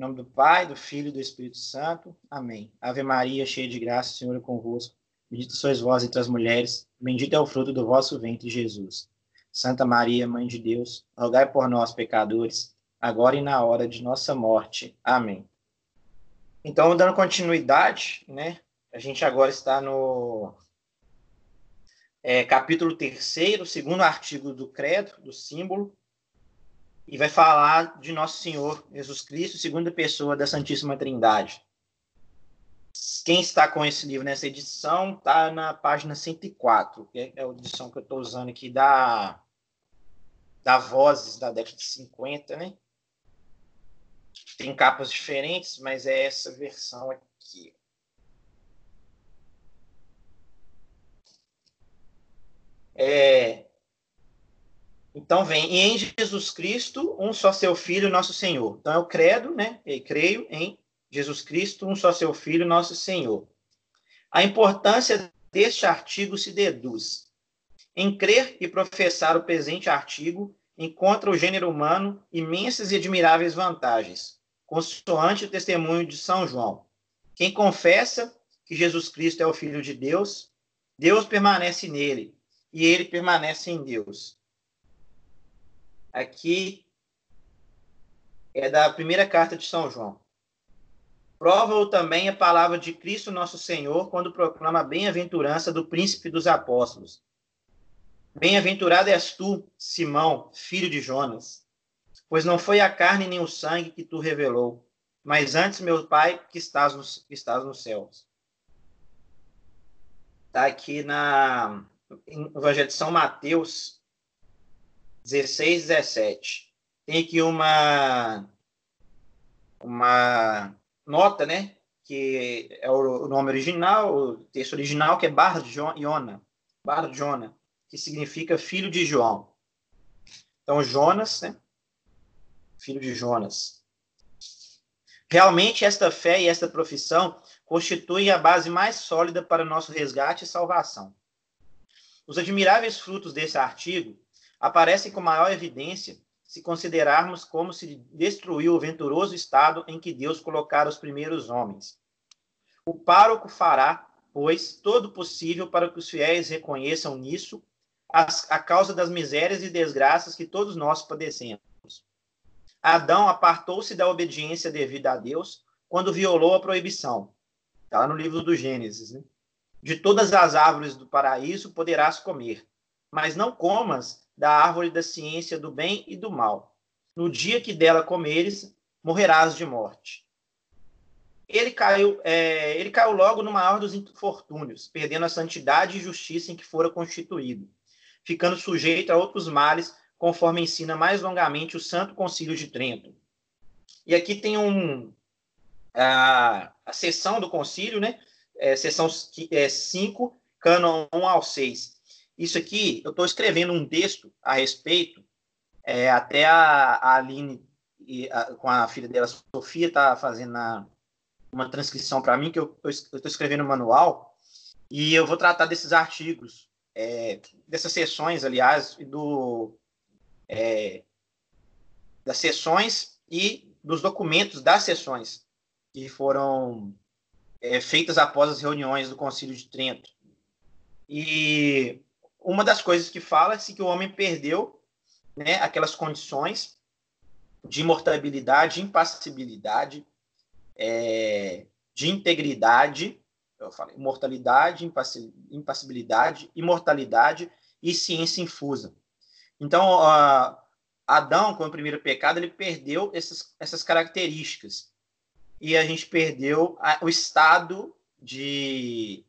Em nome do Pai, do Filho e do Espírito Santo. Amém. Ave Maria, cheia de graça, o Senhor é convosco. Bendita sois vós entre as mulheres, bendito é o fruto do vosso ventre, Jesus. Santa Maria, Mãe de Deus, rogai por nós, pecadores, agora e na hora de nossa morte. Amém. Então, dando continuidade, né? A gente agora está no é, capítulo terceiro, segundo artigo do credo, do símbolo, e vai falar de Nosso Senhor Jesus Cristo, segunda pessoa da Santíssima Trindade. Quem está com esse livro nessa edição está na página 104, que é a edição que eu estou usando aqui da, da Vozes da década de 50, né? Tem capas diferentes, mas é essa versão aqui. É, então vem, e em Jesus Cristo, um só seu Filho, nosso Senhor. Então eu credo, né? Eu creio em Jesus Cristo, um só seu Filho, nosso Senhor. A importância deste artigo se deduz. Em crer e professar o presente artigo, encontra o gênero humano imensas e admiráveis vantagens, consoante o testemunho de São João. Quem confessa que Jesus Cristo é o Filho de Deus, Deus permanece nele, e ele permanece em Deus aqui é da primeira carta de São João. Prova-o também a palavra de Cristo nosso Senhor quando proclama a bem-aventurança do príncipe dos apóstolos. Bem-aventurado és tu, Simão, filho de Jonas, pois não foi a carne nem o sangue que tu revelou, mas antes meu Pai que estás nos, que estás nos céus. Está aqui na Evangelho de São Mateus, 16, 17. Tem aqui uma, uma nota, né? Que é o, nome original, o texto original, que é Bar Jona, Bar Jona, que significa filho de João. Então, Jonas, né? Filho de Jonas. Realmente, esta fé e esta profissão constituem a base mais sólida para nosso resgate e salvação. Os admiráveis frutos desse artigo aparecem com maior evidência se considerarmos como se destruiu o venturoso estado em que Deus colocara os primeiros homens. O pároco fará, pois, todo possível para que os fiéis reconheçam nisso a causa das misérias e desgraças que todos nós padecemos. Adão apartou-se da obediência devida a Deus quando violou a proibição. Está lá no livro do Gênesis. Né? De todas as árvores do paraíso poderás comer, mas não comas da árvore da ciência do bem e do mal. No dia que dela comeres, morrerás de morte. Ele caiu, é, ele caiu logo no maior dos infortúnios, perdendo a santidade e justiça em que fora constituído, ficando sujeito a outros males, conforme ensina mais longamente o Santo Concílio de Trento. E aqui tem um, a, a sessão do concílio, né? É, sessão 5, é, cânon 1 ao 6 isso aqui, eu estou escrevendo um texto a respeito, é, até a, a Aline, e a, com a filha dela, Sofia, está fazendo a, uma transcrição para mim, que eu estou escrevendo um manual, e eu vou tratar desses artigos, é, dessas sessões, aliás, do, é, das sessões e dos documentos das sessões que foram é, feitas após as reuniões do Concílio de Trento. E uma das coisas que fala-se que o homem perdeu né, aquelas condições de imortalidade, impassibilidade, é, de integridade, eu falei, imortalidade, impassibilidade, imortalidade e ciência infusa. Então, uh, Adão, com o primeiro pecado, ele perdeu essas, essas características. E a gente perdeu a, o estado de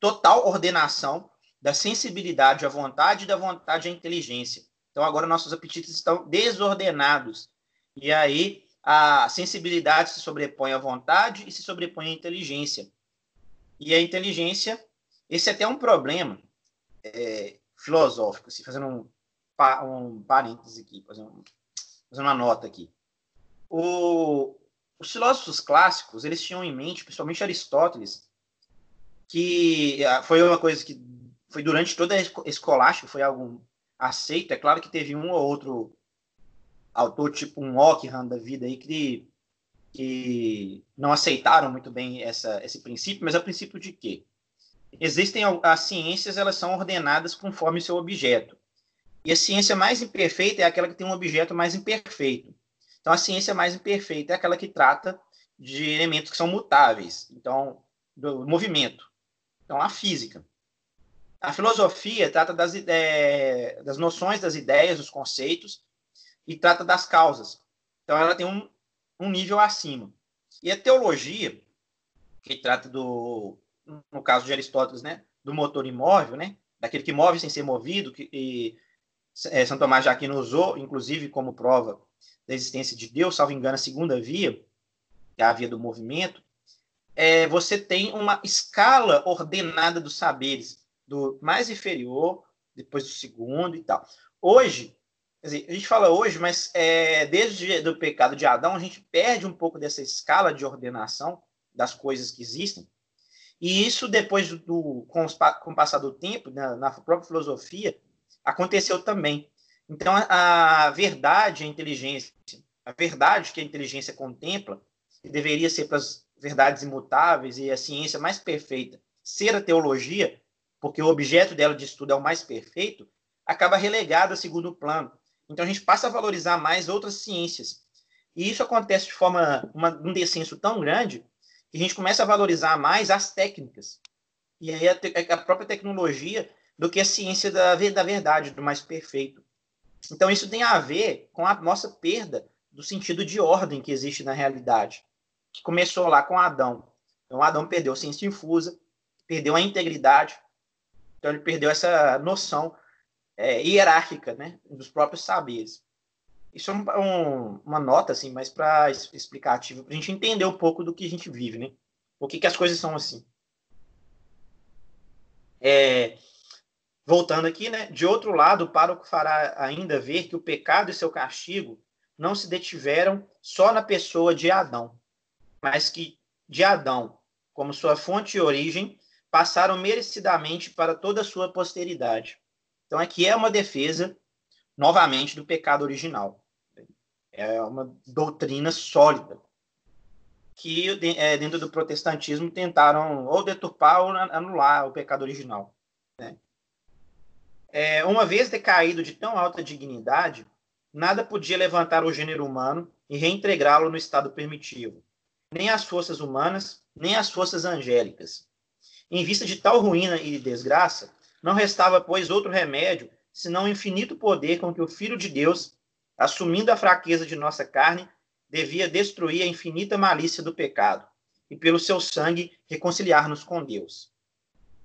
total ordenação da sensibilidade à vontade e da vontade à inteligência. Então, agora nossos apetites estão desordenados. E aí, a sensibilidade se sobrepõe à vontade e se sobrepõe à inteligência. E a inteligência, esse é até um problema é, filosófico, assim, fazendo um, um parêntese aqui, fazendo, fazendo uma nota aqui. O, os filósofos clássicos, eles tinham em mente, principalmente Aristóteles, que ah, foi uma coisa que foi durante toda a escolástica, foi algo aceito. É claro que teve um ou outro autor, tipo um Ockham da vida aí, que que não aceitaram muito bem essa, esse princípio, mas é o princípio de quê? Existem as ciências, elas são ordenadas conforme seu objeto. E a ciência mais imperfeita é aquela que tem um objeto mais imperfeito. Então, a ciência mais imperfeita é aquela que trata de elementos que são mutáveis, então, do movimento. Então, a física. A filosofia trata das, é, das noções, das ideias, dos conceitos, e trata das causas. Então, ela tem um, um nível acima. E a teologia, que trata do, no caso de Aristóteles, né, do motor imóvel, né, daquele que move sem ser movido, que e, é, São Tomás de Aquino usou, inclusive, como prova da existência de Deus, salvo engano, a segunda via, que é a via do movimento, é, você tem uma escala ordenada dos saberes, do mais inferior, depois do segundo e tal. Hoje, dizer, a gente fala hoje, mas é, desde o pecado de Adão, a gente perde um pouco dessa escala de ordenação das coisas que existem, e isso, depois do, com, os, com o passar do tempo, na, na, própria filosofia, aconteceu também. Então, a, a verdade, a inteligência, a verdade que a inteligência contempla, que deveria ser para as verdades imutáveis e a ciência mais perfeita, ser a teologia, porque o objeto dela de estudo é o mais perfeito, acaba relegada a segundo plano. Então, a gente passa a valorizar mais outras ciências. E isso acontece de forma, uma, um descenso tão grande que a gente começa a valorizar mais as técnicas e aí a, a própria tecnologia do que a ciência da, da verdade, do mais perfeito. Então, isso tem a ver com a nossa perda do sentido de ordem que existe na realidade, que começou lá com Adão. Então, Adão perdeu a ciência infusa, perdeu a integridade, então ele perdeu essa noção é, hierárquica né, dos próprios saberes. Isso é um, um, uma nota, assim, mais para explicativa, para a gente entender um pouco do que a gente vive, né? Por que, que as coisas são assim. É, voltando aqui, né? De outro lado, o pároco fará ainda ver que o pecado e seu castigo não se detiveram só na pessoa de Adão, mas que de Adão, como sua fonte e origem, passaram merecidamente para toda a sua posteridade. Então, aqui é uma defesa novamente do pecado original. É uma doutrina sólida que é, dentro do protestantismo tentaram ou deturpar ou anular o pecado original. Né? É, uma vez decaído de tão alta dignidade, nada podia levantar o gênero humano e reintegrá-lo no estado primitivo, nem as forças humanas, nem as forças angélicas. Em vista de tal ruína e desgraça, não restava, pois, outro remédio senão o infinito poder com que o Filho de Deus, assumindo a fraqueza de nossa carne, devia destruir a infinita malícia do pecado e, pelo seu sangue, reconciliar-nos com Deus.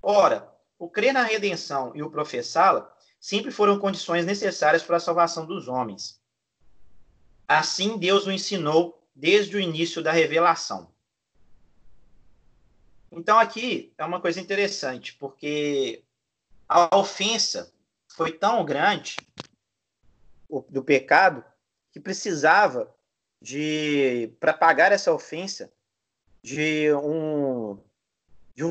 Ora, o crer na redenção e o professá-la sempre foram condições necessárias para a salvação dos homens. Assim, Deus o ensinou desde o início da revelação. Então, aqui é uma coisa interessante, porque a ofensa foi tão grande do pecado que precisava de para pagar essa ofensa de um de um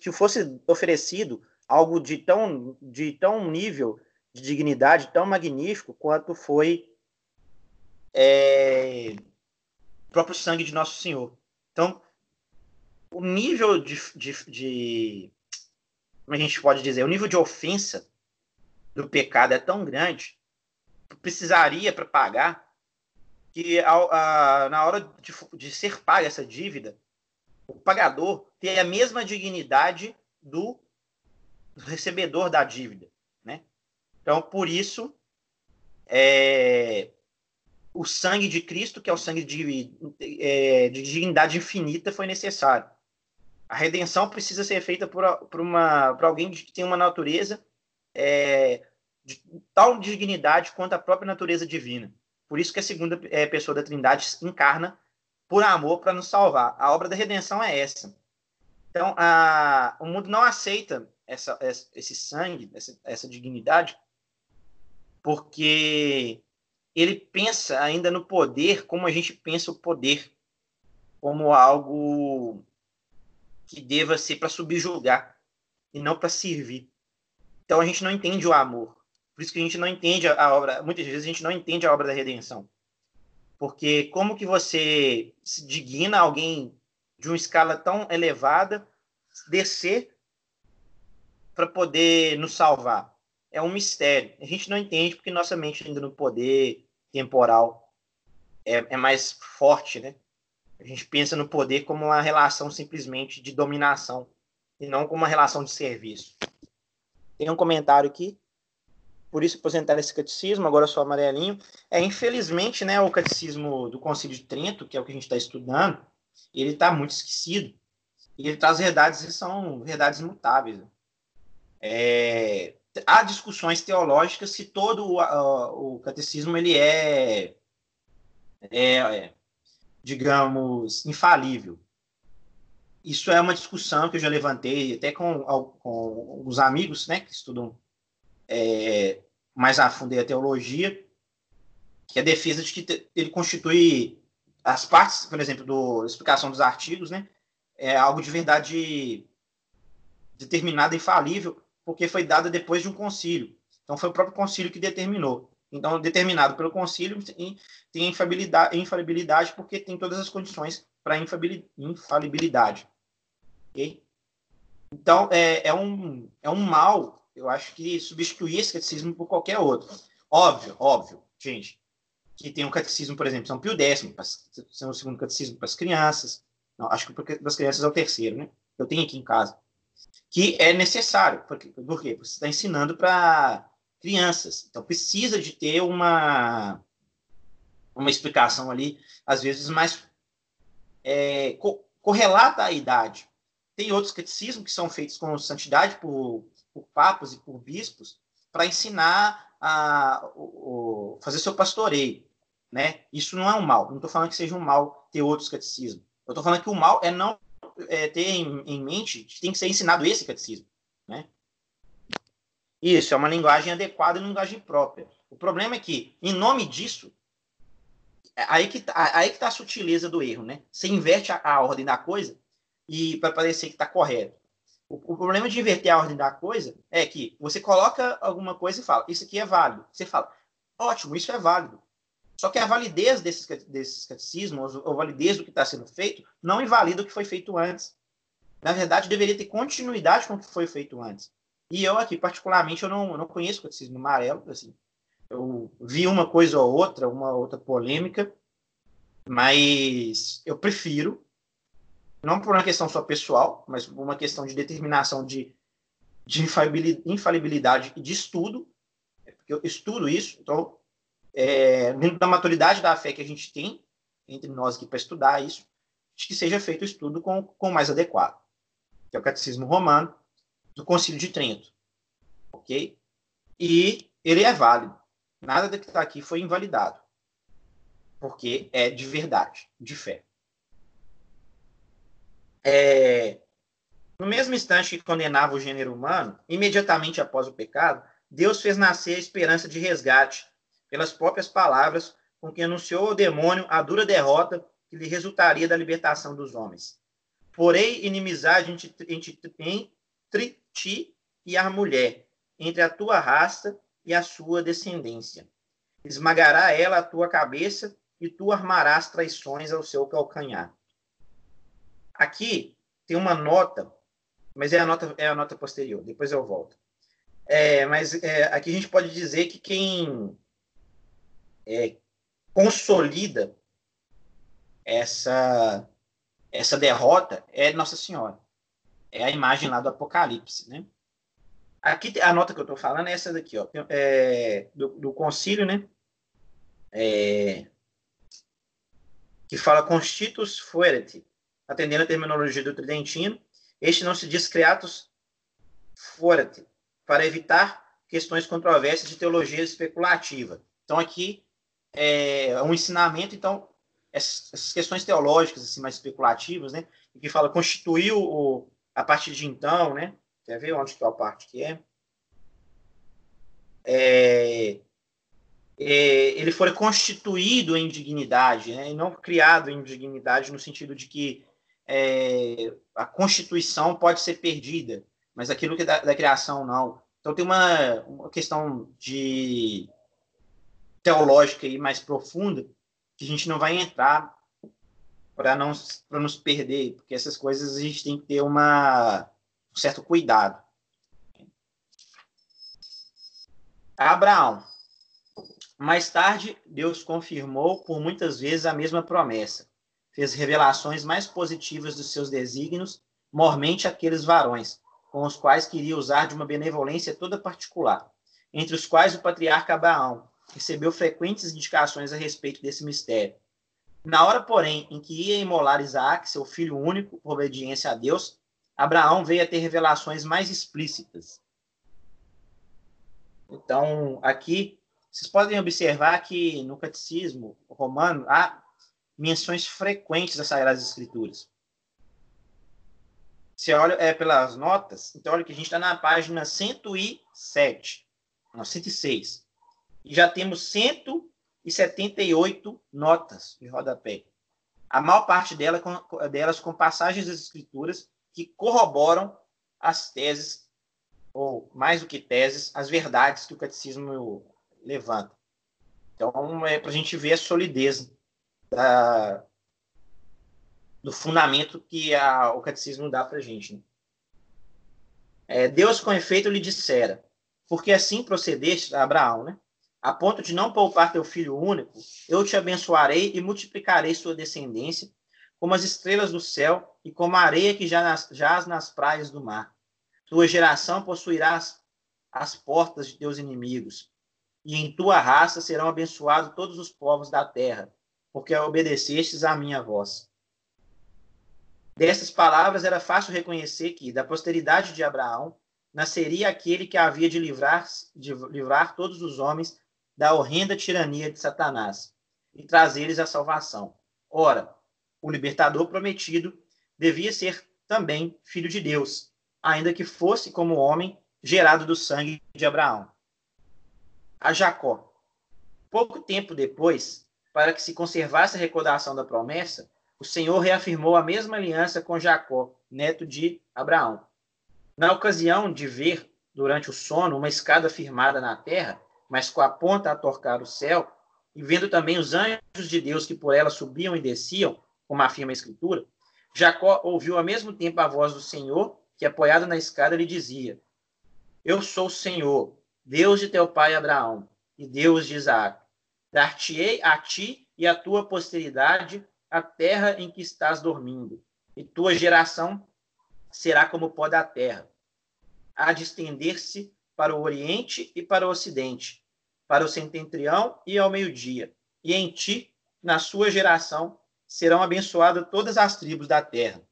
que fosse oferecido algo de tão de tão nível de dignidade tão magnífico quanto foi é, o próprio sangue de nosso Senhor. Então, o nível de, de, de como a gente pode dizer, o nível de ofensa do pecado é tão grande, precisaria para pagar, que a, na hora de, de ser paga essa dívida, o pagador tem a mesma dignidade do recebedor da dívida, né? Então, por isso, é, o sangue de Cristo, que é o sangue de, é, de dignidade infinita, foi necessário. A redenção precisa ser feita por, por, uma, por alguém que tem uma natureza é, de tal dignidade quanto a própria natureza divina. Por isso que a segunda é, pessoa da Trindade encarna por amor para nos salvar. A obra da redenção é essa. Então, a, o mundo não aceita essa, esse sangue, essa, essa dignidade, porque ele pensa ainda no poder como a gente pensa o poder, como algo que deva ser para subjugar e não para servir. Então a gente não entende o amor. Por isso que a gente não entende a obra, muitas vezes a gente não entende a obra da redenção. porque como que você se digna alguém de uma escala tão elevada descer para poder nos salvar? É um mistério. A gente não entende porque nossa mente ainda no poder temporal é, é mais forte, né? A gente pensa no poder como uma relação simplesmente de dominação e não como uma relação de serviço. Tem um comentário aqui. Por isso aposentar esse catecismo, agora sou amarelinho. É, infelizmente, né, o catecismo do Concílio de Trento, que é o que a gente está estudando, ele está muito esquecido. E ele traz verdades que são verdades imutáveis. É, há discussões teológicas se todo o, o catecismo ele é, é, é digamos, infalível. Isso é uma discussão que eu já levantei até com, com os amigos né, que estudam é, mais a fundo a teologia, que é a defesa de que ele constitui as partes, por exemplo, da explicação dos artigos, né, é algo de verdade determinada e infalível, porque foi dada depois de um concílio. Então, foi o próprio concílio que determinou. Então, determinado pelo concílio, tem infalibilidade, infalibilidade porque tem todas as condições para infalibilidade. Okay? Então, é, é, um, é um mal, eu acho que substituir esse catecismo por qualquer outro. Óbvio, óbvio, gente, que tem um catecismo, por exemplo, São Pio X, são o segundo catecismo para as crianças. Não, acho que para as crianças é o terceiro, né? Eu tenho aqui em casa. Que é necessário. Por quê? Porque você está ensinando para crianças. Então, precisa de ter uma, uma explicação ali, às vezes, mais é, co correlata à idade. Tem outros catecismos que são feitos com santidade por, por papas e por bispos para ensinar a, o, fazer seu pastoreio. Né? Isso não é um mal. Não estou falando que seja um mal ter outros catecismos. Eu estou falando que o mal é não é, ter em, em, mente que tem que ser ensinado esse catecismo. Né? Isso, é uma linguagem adequada e linguagem própria. O problema é que, em nome disso, é aí que tá, aí que tá a sutileza do erro, né? Você inverte a, a ordem da coisa e para parecer que está correto. O, o, problema de inverter a ordem da coisa é que você coloca alguma coisa e fala, isso aqui é válido. Você fala, ótimo, isso é válido. Só que a validez desses, desses catecismos, ou validez do que está sendo feito, não invalida o que foi feito antes. Na verdade, deveria ter continuidade com o que foi feito antes. E eu aqui, particularmente, eu não, não conheço o catecismo amarelo, assim. Eu vi uma coisa ou outra, uma outra polêmica, mas eu prefiro, não por uma questão só pessoal, mas por uma questão de determinação de, de infalibilidade e de estudo, porque eu estudo isso, então, é, dentro da maturidade da fé que a gente tem, entre nós aqui para estudar isso, que seja feito o estudo com, com mais adequado, que é o Catecismo Romano, do Concílio de Trento. Ok? E ele é válido. Nada do que está aqui foi invalidado. Porque é de verdade, de fé. É... No mesmo instante que condenava o gênero humano, imediatamente após o pecado, Deus fez nascer a esperança de resgate, pelas próprias palavras, com que anunciou ao demônio a dura derrota que lhe resultaria da libertação dos homens. Porém, inimizade entre, entre, entre ti e a mulher, entre a tua raça e a sua descendência. Esmagará ela a tua cabeça e tu armarás traições ao seu calcanhar. Aqui tem uma nota, mas é a nota, é a nota posterior, depois eu volto. É, mas é, aqui a gente pode dizer que quem é, consolida essa, essa derrota é Nossa Senhora é a imagem lá do Apocalipse, né? Aqui a nota que eu estou falando é essa daqui, ó, é, do, do concílio, né? É, que fala constitus fuerit, atendendo a terminologia do Tridentino. Este não se diz creatus fuerit, para evitar questões controversas de teologia especulativa. Então aqui é um ensinamento, então essas questões teológicas assim mais especulativas, né? Que fala constituiu o, a partir de então, né? Quer ver onde que é a parte que é? é, é ele foi constituído em dignidade, né? E não criado em dignidade no sentido de que é, a constituição pode ser perdida, mas aquilo que é da, da criação não. Então tem uma, uma questão de teológica e mais profunda que a gente não vai entrar para não para nos perder, porque essas coisas a gente tem que ter uma, um certo cuidado. Abraão. Mais tarde, Deus confirmou por muitas vezes a mesma promessa. Fez revelações mais positivas dos seus desígnios, mormente aqueles varões, com os quais queria usar de uma benevolência toda particular, entre os quais o patriarca Abraão recebeu frequentes indicações a respeito desse mistério. Na hora, porém, em que ia imolar Isaac, seu filho único, por obediência a Deus, Abraão veio a ter revelações mais explícitas. Então, aqui, vocês podem observar que no catecismo romano há menções frequentes das Sagradas Escrituras. Se olha é, pelas notas, então olha que a gente está na página 107, não, 106. E já temos 178 notas de rodapé. A maior parte dela, com, delas com passagens das Escrituras que corroboram as teses, ou mais do que teses, as verdades que o catecismo levanta. Então, é para a gente ver a solidez da, do fundamento que a, o catecismo dá para a gente. Né? É, Deus, com efeito, lhe dissera, porque assim procedeste, Abraão, né? A ponto de não poupar teu filho único, eu te abençoarei e multiplicarei sua descendência, como as estrelas do céu e como a areia que jaz nas praias do mar. Tua geração possuirá as, as portas de teus inimigos, e em tua raça serão abençoados todos os povos da terra, porque obedecestes à minha voz. Dessas palavras era fácil reconhecer que, da posteridade de Abraão, nasceria aquele que havia de livrar, de livrar todos os homens da horrenda tirania de Satanás e trazer-lhes a salvação. Ora, o libertador prometido devia ser também filho de Deus, ainda que fosse como homem gerado do sangue de Abraão. A Jacó. Pouco tempo depois, para que se conservasse a recordação da promessa, o Senhor reafirmou a mesma aliança com Jacó, neto de Abraão. Na ocasião de ver, durante o sono, uma escada firmada na terra, mas com a ponta a torcar o céu, e vendo também os anjos de Deus que por ela subiam e desciam, como afirma a Escritura, Jacó ouviu ao mesmo tempo a voz do Senhor, que apoiado na escada lhe dizia: Eu sou o Senhor, Deus de teu pai Abraão e Deus de Isaac. Dar-te-ei a ti e à tua posteridade a terra em que estás dormindo, e tua geração será como o pó da terra. Há de estender-se para o oriente e para o ocidente, para o setentrião e ao meio-dia. E em ti, na sua geração, serão abençoadas todas as tribos da terra.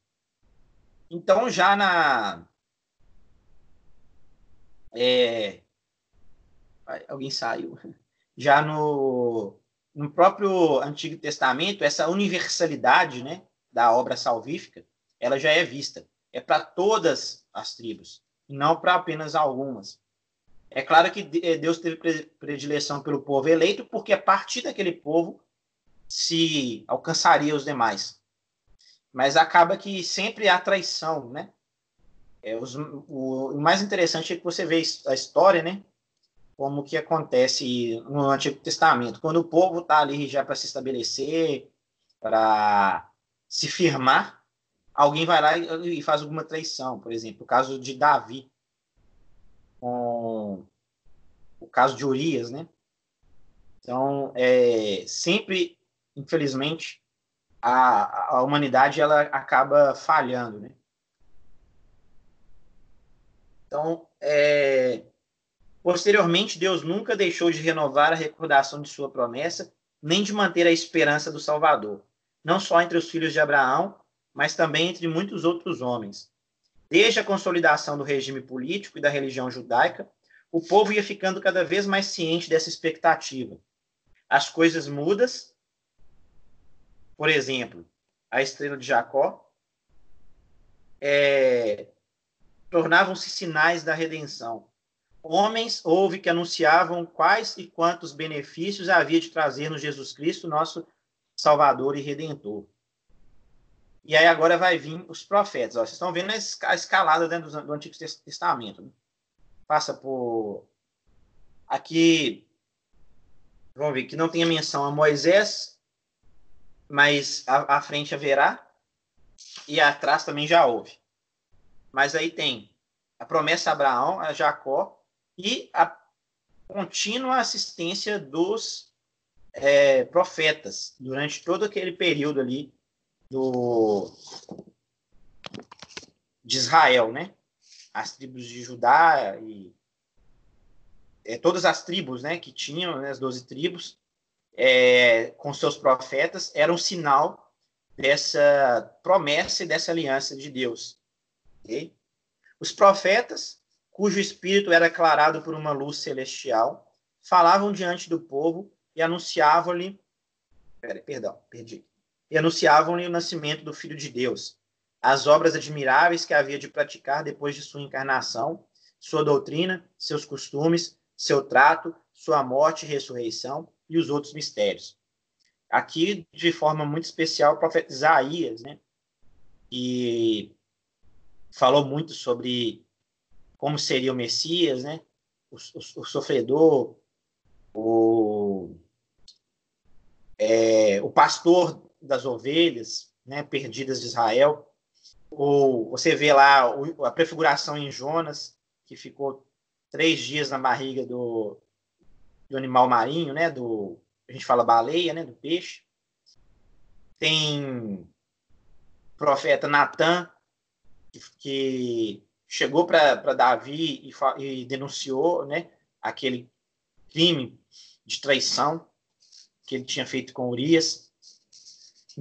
Então, já na. É, alguém saiu. Já no no próprio Antigo Testamento, essa universalidade né, da obra salvífica, ela já é vista. É para todas as tribos, não para apenas algumas. É claro que eh, Deus teve predileção pelo povo eleito, porque a partir daquele povo se alcançaria os demais. Mas acaba que sempre há traição, né? É, os, o, o, mais interessante é que você vê a história, né? como que acontece no Antigo Testamento, quando o povo está ali já para se estabelecer, para se firmar, alguém vai lá e faz alguma traição, por exemplo, o caso de Davi, com o caso de Urias, né? Então, é, sempre, infelizmente, a, a humanidade ela acaba falhando, né? Então, é, Posteriormente, Deus nunca deixou de renovar a recordação de sua promessa, nem de manter a esperança do Salvador, não só entre os filhos de Abraão, mas também entre muitos outros homens. Desde a consolidação do regime político e da religião judaica, o povo ia ficando cada vez mais ciente dessa expectativa. As coisas mudas, por exemplo, a estrela de Jacó, é, tornavam-se sinais da redenção homens houve que anunciavam quais e quantos benefícios havia de trazer no Jesus Cristo, nosso Salvador e Redentor. E aí agora vai vir os profetas. Ó, vocês estão vendo a escalada dentro do, Antigo Testamento. Né? Passa por. Aqui. Vamos ver que não tem a menção a Moisés, mas à, frente haverá e atrás também já houve. Mas aí tem a promessa a Abraão, a Jacó e a contínua assistência dos é, profetas durante todo aquele período ali do de Israel, né? As tribos de Judá e é, todas as tribos, né, que tinham né, as doze tribos é, com seus profetas eram um sinal dessa promessa e dessa aliança de Deus. Okay? Os profetas, cujo espírito era aclarado por uma luz celestial, falavam diante do povo e anunciavam-lhe, perdão, perdi, e anunciavam-lhe o nascimento do Filho de Deus, as obras admiráveis que havia de praticar depois de sua encarnação, sua doutrina, seus costumes, seu trato, sua morte e ressurreição e os outros mistérios. Aqui, de forma muito especial, o profeta Isaías, né, e falou muito sobre como seria o Messias, né, o, o, o sofredor, o, é, o pastor das ovelhas, né, perdidas de Israel. O, você vê lá a prefiguração em Jonas, que ficou três dias na barriga do, do animal marinho, né, do a gente fala baleia, né, do peixe. Tem profeta Natan que, que chegou para Davi e, e denunciou, né, aquele crime de traição que ele tinha feito com Urias.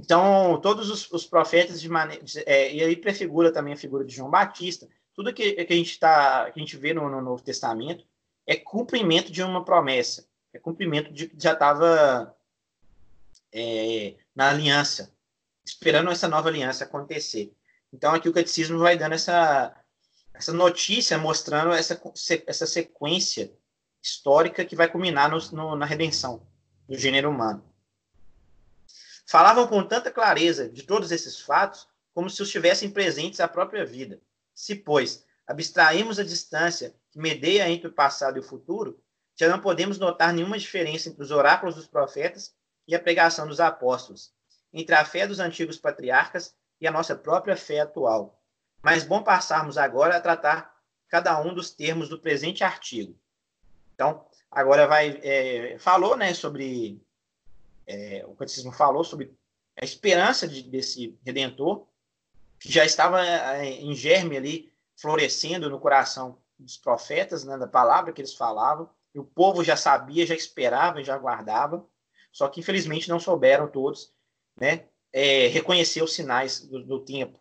Então, todos os, os profetas de maneira. É, e aí prefigura também a figura de João Batista. Tudo que, que a gente tá, que a gente vê no, no Novo Testamento é cumprimento de uma promessa, é cumprimento de que já estava é, na aliança, esperando essa nova aliança acontecer. Então, aqui o catecismo vai dando essa, essa notícia, mostrando essa, essa sequência histórica que vai culminar no, no, na redenção do gênero humano. Falavam com tanta clareza de todos esses fatos como se os tivessem presentes à própria vida. Se, pois, abstraímos a distância que medeia entre o passado e o futuro, já não podemos notar nenhuma diferença entre os oráculos dos profetas e a pregação dos apóstolos, entre a fé dos antigos patriarcas e a nossa própria fé atual. Mas bom passarmos agora a tratar cada um dos termos do presente artigo. Então, agora vai é, falou, né, sobre é, o catecismo falou sobre a esperança de, desse redentor que já estava é, em germe ali, florescendo no coração dos profetas, né, da palavra que eles falavam, e o povo já sabia, já esperava, já aguardava, só que infelizmente não souberam todos, né, é, reconhecer os sinais do, do, tempo,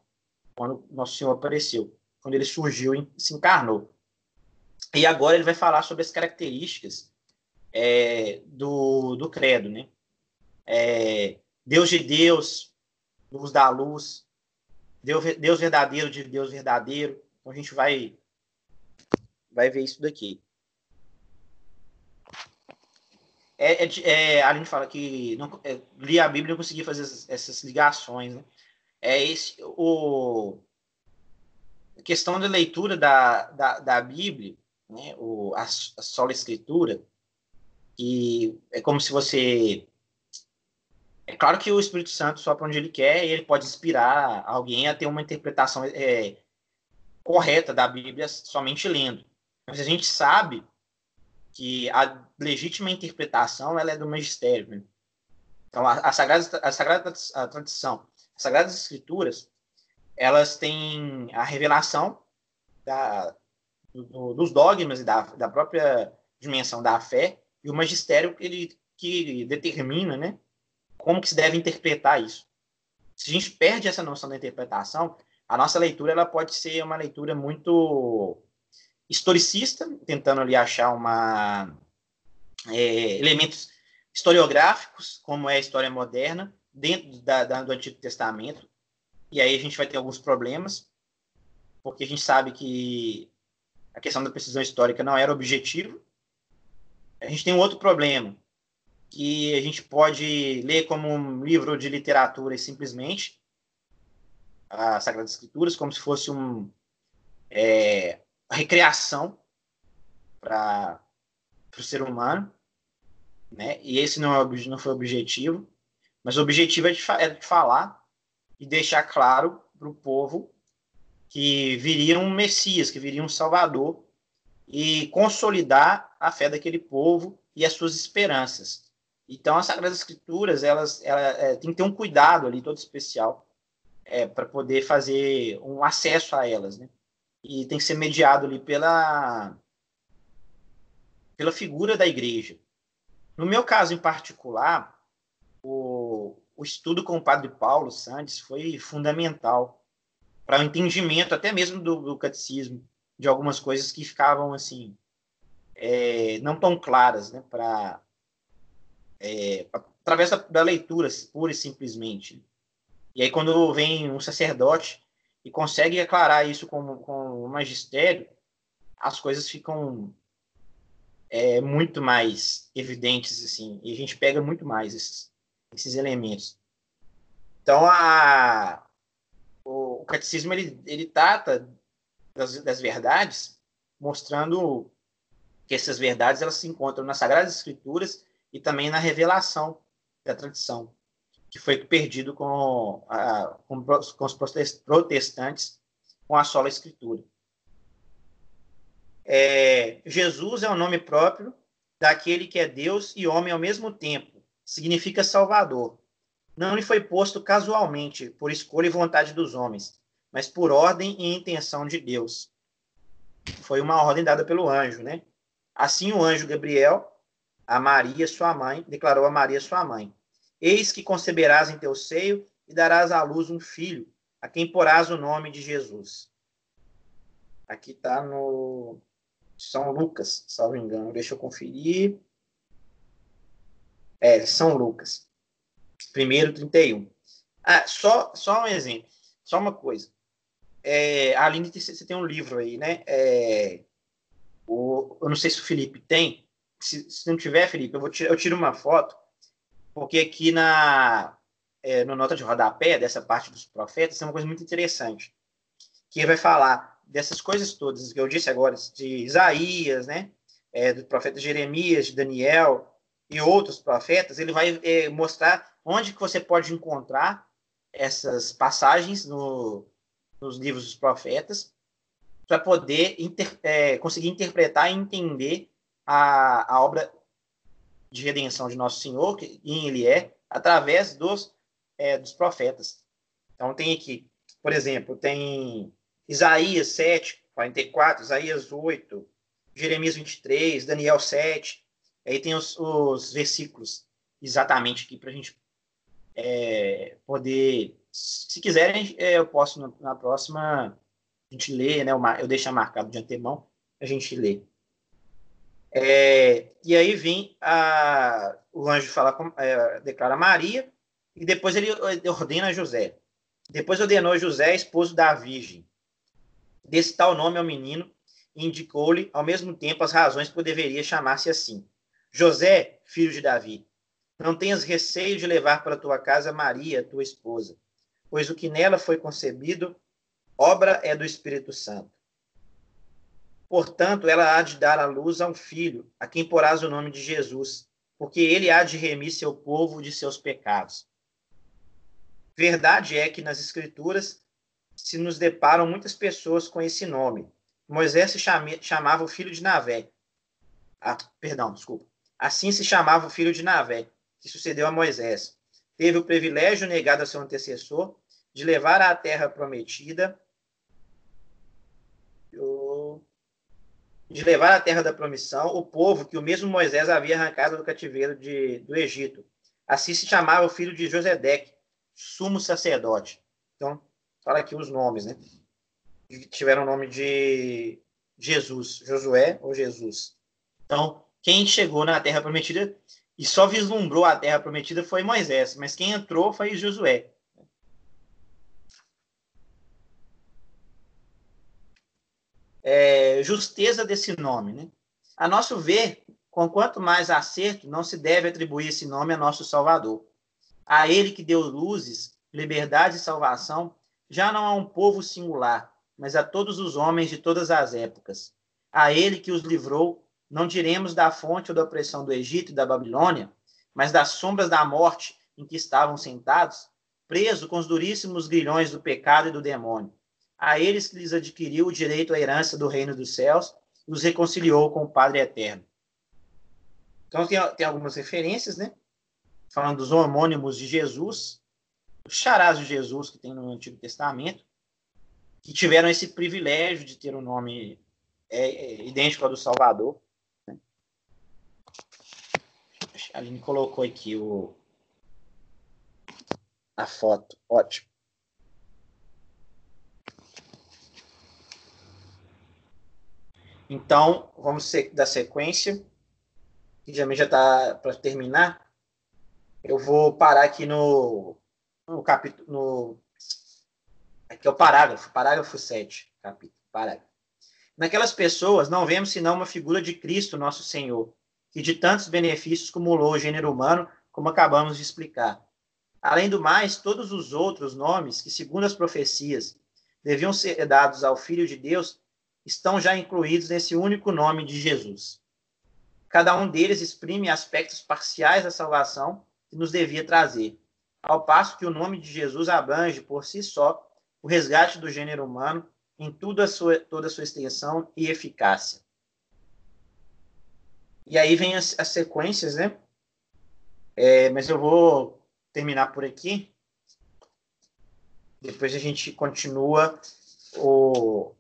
quando Nosso Senhor apareceu, quando ele surgiu e se encarnou. E agora ele vai falar sobre as características é, do, do credo, né? É, Deus de Deus, luz da luz, Deus, Deus verdadeiro de Deus verdadeiro. Então a gente vai vai ver isso daqui. É, é, é, a gente fala que não, é, li a Bíblia e não consegui fazer essas, essas, ligações. Né? É esse o a questão da leitura da, da, da Bíblia, né? o, a, a sola escritura, e é como se você é claro que o Espírito Santo só para onde ele quer e ele pode inspirar alguém a ter uma interpretação é, correta da Bíblia somente lendo. Mas a gente sabe que a legítima interpretação ela é do magistério. Né? Então, a, a, sagrada, a sagrada a tradição, as sagradas escrituras, elas têm a revelação da, do, dos dogmas e da, da própria dimensão da fé e o magistério ele, que determina, né, como que se deve interpretar isso. Se a gente perde essa noção da interpretação, a nossa leitura ela pode ser uma leitura muito historicista, tentando ali achar uma é, elementos historiográficos, como é a história moderna, dentro da, da, do Antigo Testamento. E aí a gente vai ter alguns problemas, porque a gente sabe que a questão da precisão histórica não era objetivo. A gente tem um outro problema, que a gente pode ler como um livro de literatura simplesmente as Sagradas Escrituras, como se fosse um é, recreação para o ser humano, né? E esse não, é, não foi o objetivo. Mas o objetivo é de, é de falar e deixar claro para o povo que viria um Messias, que viria um Salvador e consolidar a fé daquele povo e as suas esperanças. Então, as Sagradas Escrituras, elas, elas é, tem que ter um cuidado ali todo especial é, para poder fazer um acesso a elas, né? E tem que ser mediado ali pela pela figura da igreja. No meu caso em particular, o, o estudo com o Padre Paulo Santos foi fundamental para o entendimento até mesmo do, do catecismo de algumas coisas que ficavam assim é, não tão claras, né? Para é, através da, da leitura pura e simplesmente. E aí, quando vem um sacerdote e consegue aclarar isso com, com o magistério, as coisas ficam é, muito mais evidentes, assim, e a gente pega muito mais esses, esses elementos. Então, a, o, o catecismo, ele, ele trata das, das verdades, mostrando que essas verdades elas se encontram nas Sagradas Escrituras e também na revelação da tradição que foi perdido com, a, com, com os protestantes com a sola escritura. É, Jesus é o nome próprio daquele que é Deus e homem ao mesmo tempo. Significa Salvador. Não lhe foi posto casualmente, por escolha e vontade dos homens, mas por ordem e intenção de Deus. Foi uma ordem dada pelo anjo, né? Assim o anjo Gabriel, a Maria, sua mãe, declarou a Maria, sua mãe: Eis que conceberás em teu seio e darás à luz um filho, a quem porás o nome de Jesus. Aqui está no São Lucas, salvo engano. Deixa eu conferir. É, São Lucas. Primeiro 31. Ah, só, só um exemplo. Só uma coisa. É, Aline, você tem um livro aí, né? É, o, eu não sei se o Felipe tem. Se, se não tiver, Felipe, eu, vou eu tiro uma foto porque aqui na é, no nota de rodapé dessa parte dos profetas tem uma coisa muito interessante, que vai falar dessas coisas todas que eu disse agora, de Isaías, né, é, do profeta Jeremias, de Daniel e outros profetas, ele vai é, mostrar onde que você pode encontrar essas passagens no, nos livros dos profetas para poder inter, é, conseguir interpretar e entender a, a obra de redenção de Nosso Senhor, que ele é, através dos, é, dos profetas. Então, tem aqui, por exemplo, tem Isaías 7, 44, Isaías 8, Jeremias 23, Daniel 7. Aí tem os, os versículos exatamente aqui para a gente é, poder. Se quiserem, é, eu posso na, próxima a gente ler, né? Eu deixo marcado de antemão, a gente lê. É, e aí vem a, o anjo fala, é, declara Maria, e depois ele ordena José. Depois ordenou José, esposo da Virgem. Desse tal nome ao menino, e indicou-lhe, ao mesmo tempo, as razões por deveria chamar-se assim. José, filho de Davi, não tenhas receio de levar para tua casa Maria, tua esposa, pois o que nela foi concebido, obra é do Espírito Santo. Portanto, ela há de dar à luz a um filho, a quem porás o nome de Jesus, porque ele há de remir seu povo de seus pecados. Verdade é que nas Escrituras se nos deparam muitas pessoas com esse nome. Moisés se chamava o filho de Navé. Ah, perdão, desculpa. Assim se chamava o filho de Navé, que sucedeu a Moisés. Teve o privilégio negado a seu antecessor de levar à terra prometida de levar à terra da promissão o povo que o mesmo Moisés havia arrancado do cativeiro de, do Egito. Assim se chamava o filho de Josedeque, sumo sacerdote. Então, fala aqui os nomes, né? Tiveram o nome de Jesus, Josué ou Jesus. Então, quem chegou na terra prometida e só vislumbrou a terra prometida foi Moisés, mas quem entrou foi Josué. É, justeza desse nome. Né? A nosso ver, com quanto mais acerto, não se deve atribuir esse nome a nosso Salvador. A ele que deu luzes, liberdade e salvação, já não a um povo singular, mas a todos os homens de todas as épocas. A ele que os livrou, não diremos da fonte ou da opressão do Egito e da Babilônia, mas das sombras da morte em que estavam sentados, preso com os duríssimos grilhões do pecado e do demônio. A eles que lhes adquiriu o direito à herança do reino dos céus, os reconciliou com o Padre Eterno. Então tem, tem algumas referências, né? Falando dos homônimos de Jesus, os charás de Jesus que tem no Antigo Testamento, que tiveram esse privilégio de ter um nome é, é, idêntico ao do Salvador. Né? A Aline colocou aqui o, a foto. Ótimo. Então, vamos dar sequência. Que já está para terminar. Eu vou parar aqui no, no capítulo. No, aqui é o parágrafo, parágrafo 7. Capítulo, parágrafo. Naquelas pessoas não vemos senão uma figura de Cristo, nosso Senhor, que de tantos benefícios cumulou o gênero humano, como acabamos de explicar. Além do mais, todos os outros nomes que, segundo as profecias, deviam ser dados ao Filho de Deus, estão já incluídos nesse único nome de Jesus. Cada um deles exprime aspectos parciais da salvação que nos devia trazer, ao passo que o nome de Jesus abrange por si só o resgate do gênero humano em toda a sua, toda a sua extensão e eficácia. E aí vem as, as sequências, né? É, mas eu vou terminar por aqui. Depois a gente continua o.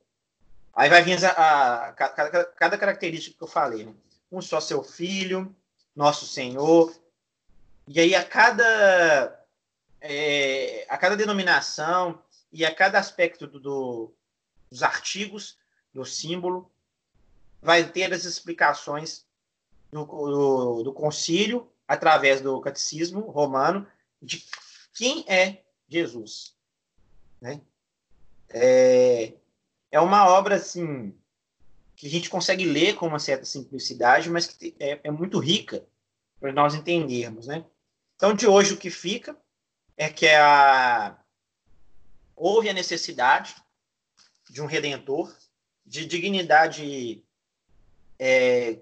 Aí vai vir a, a, cada, cada, característica que eu falei. Né? Um só seu filho, nosso Senhor. E aí a cada é, a cada denominação e a cada aspecto do, do, dos artigos do símbolo vai ter as explicações do, do, do concílio através do catecismo romano de quem é Jesus. Né? É, é uma obra assim que a gente consegue ler com uma certa simplicidade, mas que é, é muito rica para nós entendermos. Né? Então, de hoje, o que fica é que a, houve a necessidade de um redentor, de dignidade é,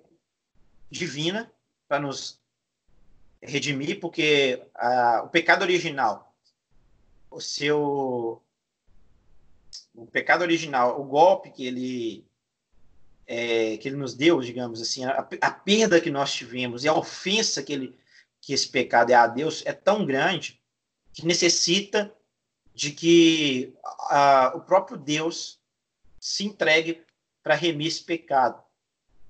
divina, para nos redimir, porque a, o pecado original, o seu. O pecado original, o golpe que ele, é, que ele nos deu, digamos assim, a, a, perda que nós tivemos e a ofensa que, ele, que esse pecado é a Deus é tão grande que necessita de que a, o próprio Deus se entregue para remir esse pecado.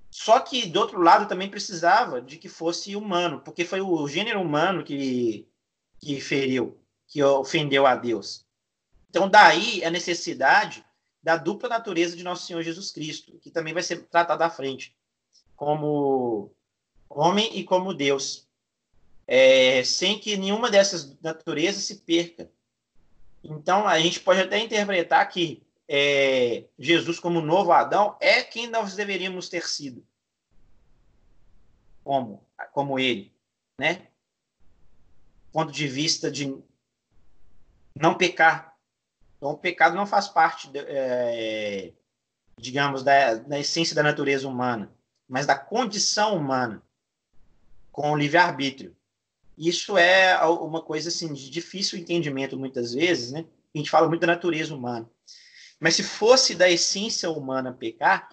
Só que, do outro lado, também precisava de que fosse humano, porque foi o gênero humano que, que feriu, que ofendeu a Deus. Então, daí a necessidade da dupla natureza de Nosso Senhor Jesus Cristo, que também vai ser tratado à frente, como homem e como Deus, é, sem que nenhuma dessas naturezas se perca. Então, a gente pode até interpretar que é, Jesus como novo Adão é quem nós deveríamos ter sido. Como, como ele, né? Ponto de vista de não pecar. Então, o pecado não faz parte, de, é, digamos, da, da essência da natureza humana, mas da condição humana, com o livre-arbítrio. Isso é uma coisa assim, de difícil entendimento muitas vezes, né? A gente fala muito da natureza humana. Mas se fosse da essência humana pecar,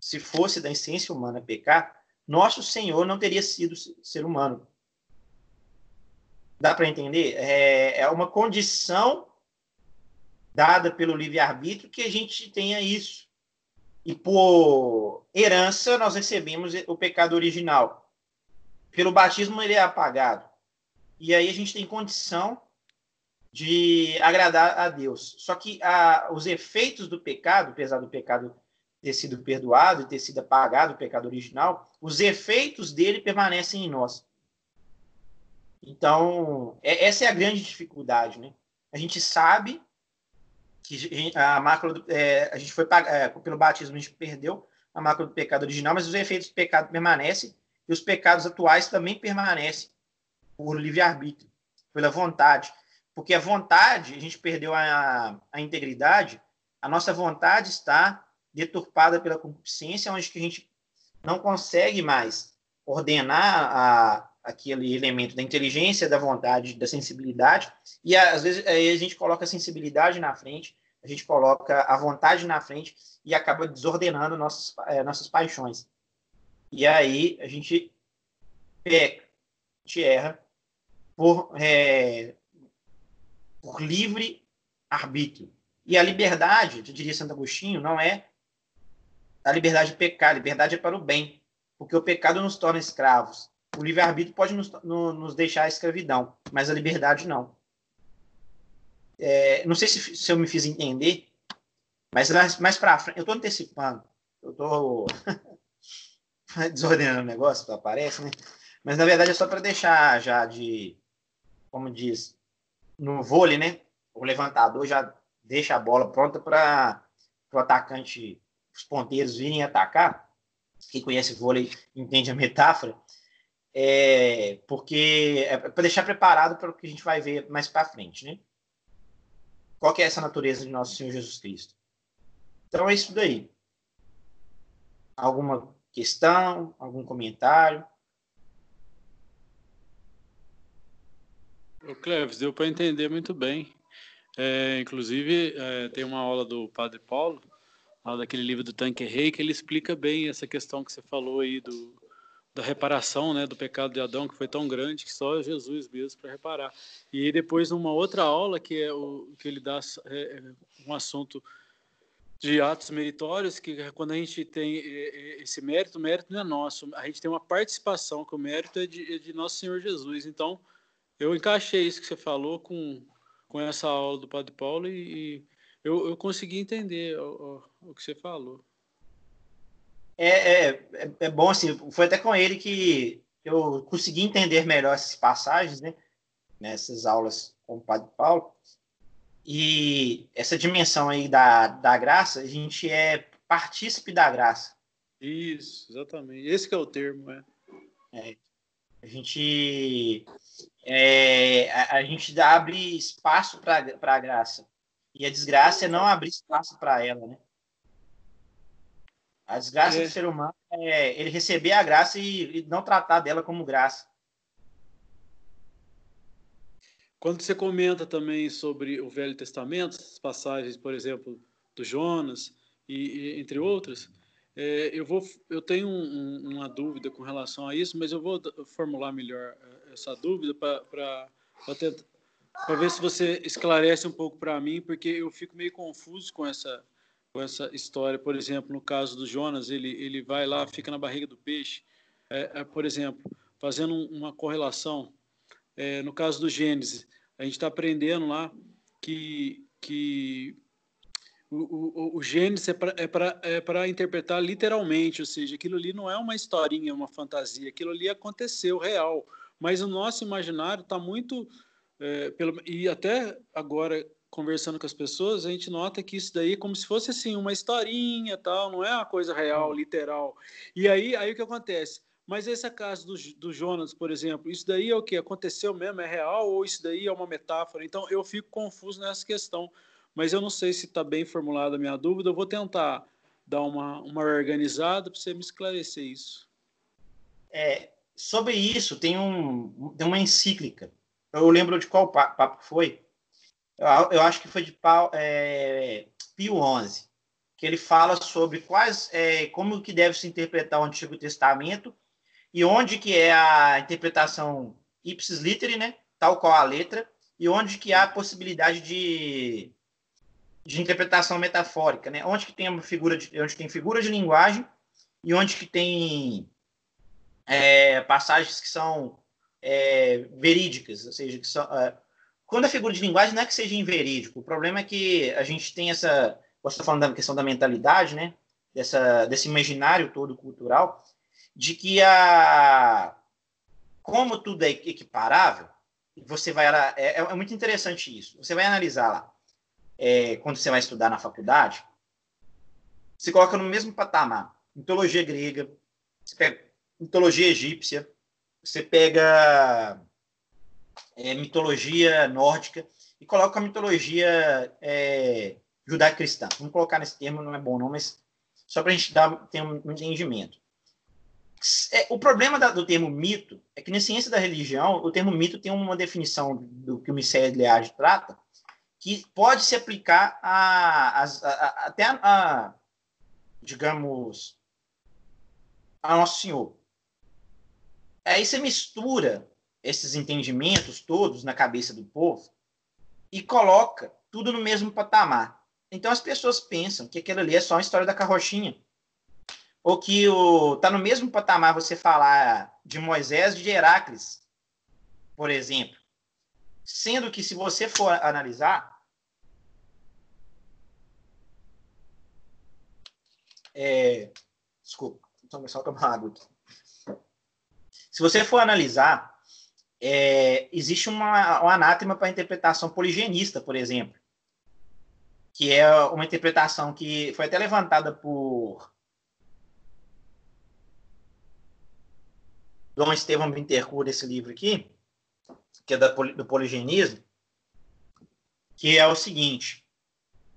se fosse da essência humana pecar, nosso Senhor não teria sido ser humano. Dá para entender? É, é uma condição dada pelo livre-arbítrio que a gente tenha isso. E por herança, nós recebemos o pecado original. Pelo batismo, ele é apagado. E aí a gente tem condição de agradar a Deus. Só que a, os efeitos do pecado, apesar do pecado ter sido perdoado e ter sido apagado, o pecado original, os efeitos dele permanecem em nós. Então, é, essa é a grande dificuldade, né? A gente sabe que a mácula é, a gente foi é, pelo batismo a gente perdeu a mácula do pecado original, mas os efeitos do pecado permanecem e os pecados atuais também permanecem por livre arbítrio, pela vontade. Porque a vontade, a gente perdeu a, a integridade, a nossa vontade está deturpada pela concupiscência, onde que a gente não consegue mais ordenar a, aquele elemento da inteligência, da vontade, da sensibilidade, e às vezes a gente coloca a sensibilidade na frente, a gente coloca a vontade na frente e acaba desordenando nossas, é, nossas paixões. E aí a gente peca, gente erra por, é, por livre arbítrio. E a liberdade, eu diria Santo Agostinho, não é a liberdade de pecar, a liberdade é para o bem, porque o pecado nos torna escravos. O livre-arbítrio pode nos, no, nos deixar a escravidão, mas a liberdade não. É, não sei se, se, eu me fiz entender, mas mais, mais para frente, eu estou antecipando, eu estou desordenando o negócio, aparece, né? Mas na verdade é só para deixar já de, como diz, no vôlei, né? O levantador já deixa a bola pronta para o atacante, os ponteiros virem atacar. Quem conhece vôlei entende a metáfora. É, porque é para deixar preparado para o que a gente vai ver mais para frente, né? Qual que é essa natureza de nosso Senhor Jesus Cristo? Então é isso daí. Alguma questão, algum comentário? O Cleves, deu para entender muito bem. É, inclusive, é, tem uma aula do Padre Paulo, aula daquele livro do Tanque Rei, que ele explica bem essa questão que você falou aí do, da reparação né, do pecado de Adão, que foi tão grande que só Jesus mesmo para reparar. E depois, numa outra aula, que é o que ele dá é, é, um assunto de atos meritórios, que é quando a gente tem esse mérito, o mérito não é nosso, a gente tem uma participação, que o mérito é de, é de nosso Senhor Jesus. Então, eu encaixei isso que você falou com, com essa aula do Padre Paulo e, e eu, eu consegui entender o, o, o, que você falou. É, é, é, bom, assim, foi até com ele que eu consegui entender melhor essas passagens, né? Nessas aulas com o Padre Paulo. E essa dimensão aí da, da graça, a gente é partícipe da graça. Isso, exatamente. Esse é o termo, é. é. A gente é, a, a, gente abre espaço para a graça. E a desgraça é não abrir espaço para ela, né? A desgraça é. do ser humano é ele receber a graça e, e, não tratar dela como graça. Quando você comenta também sobre o Velho Testamento, as passagens, por exemplo, do Jonas e, e entre outras, é, eu, vou, eu tenho um, uma dúvida com relação a isso, mas eu vou formular melhor é, essa dúvida para ver se você esclarece um pouco para mim, porque eu fico meio confuso com essa, com essa história. Por exemplo, no caso do Jonas, ele, ele vai lá, fica na barriga do peixe. É, é, por exemplo, fazendo uma correlação, é, no caso do Gênesis, a gente está aprendendo lá que, que o, o, o Gênesis é para é é interpretar literalmente, ou seja, aquilo ali não é uma historinha, uma fantasia, aquilo ali aconteceu real. Mas o nosso imaginário está muito. É, pelo, e até agora, conversando com as pessoas, a gente nota que isso daí é como se fosse assim, uma historinha, tal, não é uma coisa real, uhum. literal. E aí, aí o que acontece? Mas esse caso do, do Jonas, por exemplo, isso daí é o que aconteceu mesmo, é real ou isso daí é uma metáfora? Então eu fico confuso nessa questão mas eu não sei se está bem formulada a minha dúvida. Eu vou tentar dar uma, uma organizada para você me esclarecer isso. É, sobre isso, tem, um, tem uma encíclica. Eu lembro de qual papo foi. Eu, eu acho que foi de é, Pio XI, que ele fala sobre quais, é, como que deve se interpretar o Antigo Testamento e onde que é a interpretação ipsis literi, né, tal qual a letra, e onde que há a possibilidade de de interpretação metafórica, né? Onde que tem uma figura de, onde tem figura de linguagem e onde que tem é, passagens que são é, verídicas, ou seja, que são, é, quando a figura de linguagem não é que seja inverídico, o problema é que a gente tem essa, você está falando da questão da mentalidade, né? Dessa, desse imaginário todo cultural, de que a como tudo é equiparável, você vai é, é muito interessante isso. Você vai analisar lá é, quando você vai estudar na faculdade, se coloca no mesmo patamar. Mitologia grega, você pega mitologia egípcia, você pega é, mitologia nórdica e coloca a mitologia é, judaico-cristã. Vamos colocar nesse termo, não é bom não, mas só para a gente dar, ter um entendimento. é, o problema da, do termo mito é que na ciência da religião, o termo mito tem uma definição do que o Michel Leage trata, que pode se aplicar a, a, a, até a, digamos, a Nosso Senhor. Aí você mistura esses entendimentos todos na cabeça do povo e coloca tudo no mesmo patamar. Então as pessoas pensam que aquilo ali é só uma história da carrochinha. Ou que o, tá no mesmo patamar você falar de Moisés de Heracles, por exemplo. Sendo que se você for analisar, é, desculpa, então só tomar água aqui. Se você for analisar, é, existe uma, um anátema para a interpretação poligenista, por exemplo, que é uma interpretação que foi até levantada por Dom Estevão Bintercourt, esse livro aqui, que é da, do poligenismo, que é o seguinte: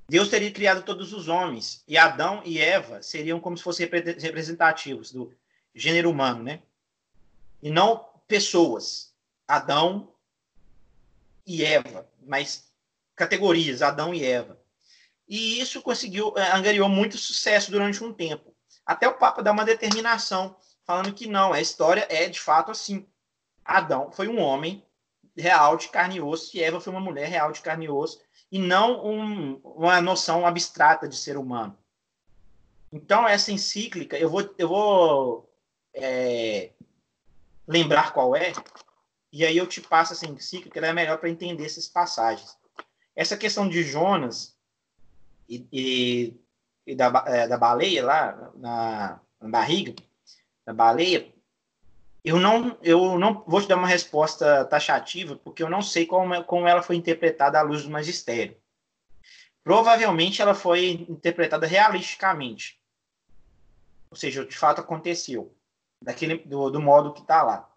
Deus teria criado todos os homens e Adão e Eva seriam como se fossem representativos do gênero humano, né? E não pessoas. Adão e Eva, mas categorias, Adão e Eva. E isso conseguiu, eh, angariou muito sucesso durante um tempo. Até o Papa dá uma determinação, falando que não, a história é de fato assim. Adão foi um homem real de carne e osso, e Eva foi uma mulher real de carne e osso, e não um, uma noção abstrata de ser humano. Então, essa encíclica, eu vou, eu vou é, lembrar qual é, e aí eu te passo essa encíclica, que ela é melhor para entender essas passagens. Essa questão de Jonas e, e, e da, é, da baleia lá na, na barriga da baleia, eu não, eu não vou te dar uma resposta taxativa, porque eu não sei como, como ela foi interpretada à luz do magistério. Provavelmente ela foi interpretada realisticamente. Ou seja, de fato aconteceu. Daquele, do, do modo que está lá.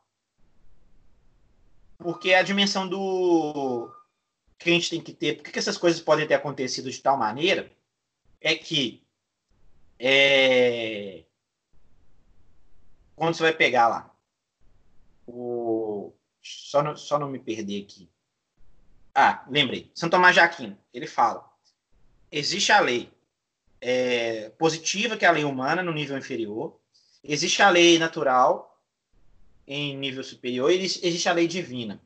Porque a dimensão do que a gente tem que ter, porque que essas coisas podem ter acontecido de tal maneira, é que é, quando você vai pegar lá, o, só, não, só não me perder aqui. Ah, lembrei. São Tomás de Aquino, ele fala: existe a lei é, positiva, que é a lei humana, no nível inferior, existe a lei natural, em nível superior, existe a lei divina.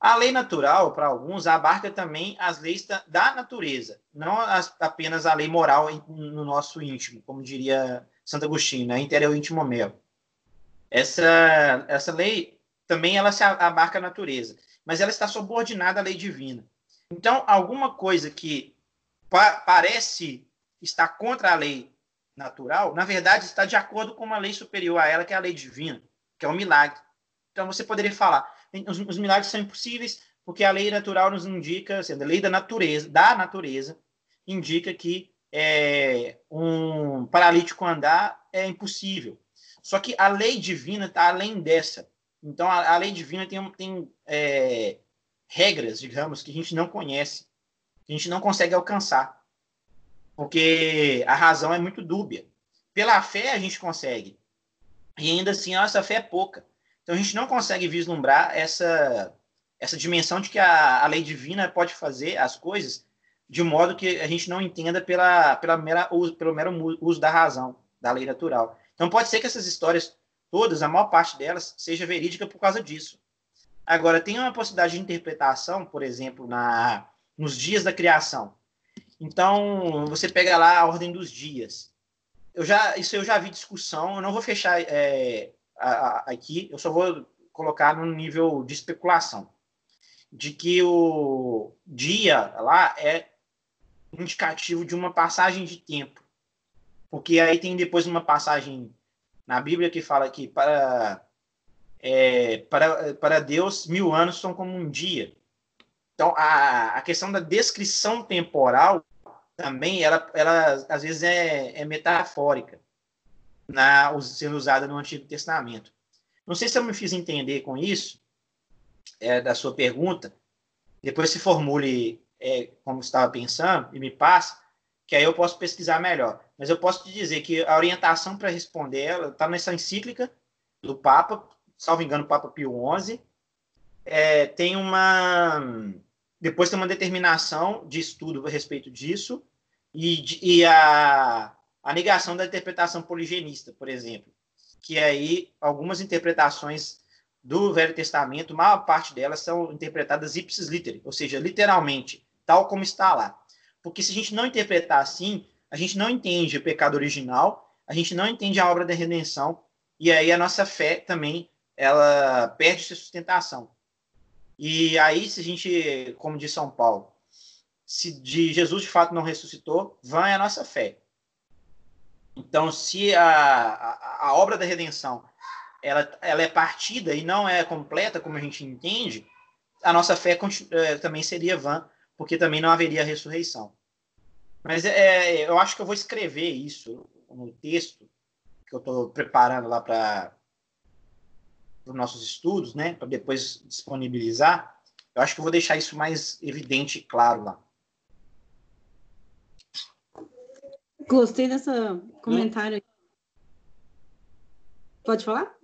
A lei natural, para alguns, abarca também as leis da, da natureza, não as, apenas a lei moral no nosso íntimo, como diria Santo Agostinho, né? interior íntimo meu. Essa, essa lei também ela se abarca a natureza, mas ela está subordinada à lei divina. Então, alguma coisa que pa parece estar contra a lei natural, na verdade está de acordo com uma lei superior a ela, que é a lei divina, que é o milagre. Então, você poderia falar, os, os milagres são impossíveis porque a lei natural nos indica, sendo a lei da natureza, da natureza, indica que é, um paralítico andar é impossível. Só que a lei divina está além dessa. Então, a, a lei divina tem, tem é, regras, digamos, que a gente não conhece, que a gente não consegue alcançar. Porque a razão é muito dúbia. Pela fé, a gente consegue. E ainda assim, a nossa fé é pouca. Então, a gente não consegue vislumbrar essa, essa dimensão de que a, a lei divina pode fazer as coisas de modo que a gente não entenda pela, pela mera, pelo mero uso da razão, da lei natural. Então pode ser que essas histórias todas, a maior parte delas, seja verídica por causa disso. Agora, tem uma possibilidade de interpretação, por exemplo, na, nos dias da criação. Então, você pega lá a ordem dos dias. Eu já, isso eu já vi discussão, eu não vou fechar é, a, a, aqui, eu só vou colocar no nível de especulação. De que o dia lá é indicativo de uma passagem de tempo. Porque aí tem depois uma passagem na Bíblia que fala que para, é, para, para Deus mil anos são como um dia. Então, a, a questão da descrição temporal também, ela, ela às vezes é, é metafórica, na, sendo usada no Antigo Testamento. Não sei se eu me fiz entender com isso, é, da sua pergunta. Depois se formule é, como estava pensando e me passa, que aí eu posso pesquisar melhor. Mas eu posso te dizer que a orientação para responder ela está nessa encíclica do Papa, salvo engano, Papa Pio XI. É, tem uma. Depois tem uma determinação de estudo a respeito disso, e, e a, a negação da interpretação poligenista, por exemplo, que aí algumas interpretações do Velho Testamento, maior parte delas são interpretadas ipsis literi, ou seja, literalmente, tal como está lá. Porque se a gente não interpretar assim, a gente não entende o pecado original, a gente não entende a obra da redenção, e aí a nossa fé também ela perde sua sustentação. E aí, se a gente, como diz São Paulo, se de Jesus de fato não ressuscitou, vã é a nossa fé. Então, se a, a, a, obra da redenção ela, ela é partida e não é completa, como a gente entende, a nossa fé é, também seria vã, porque também não haveria ressurreição. Mas é, eu acho que eu vou escrever isso no texto que eu estou preparando lá para os nossos estudos, né, para depois disponibilizar. Eu acho que eu vou deixar isso mais evidente e claro lá. Gostei dessa comentário. Pode falar?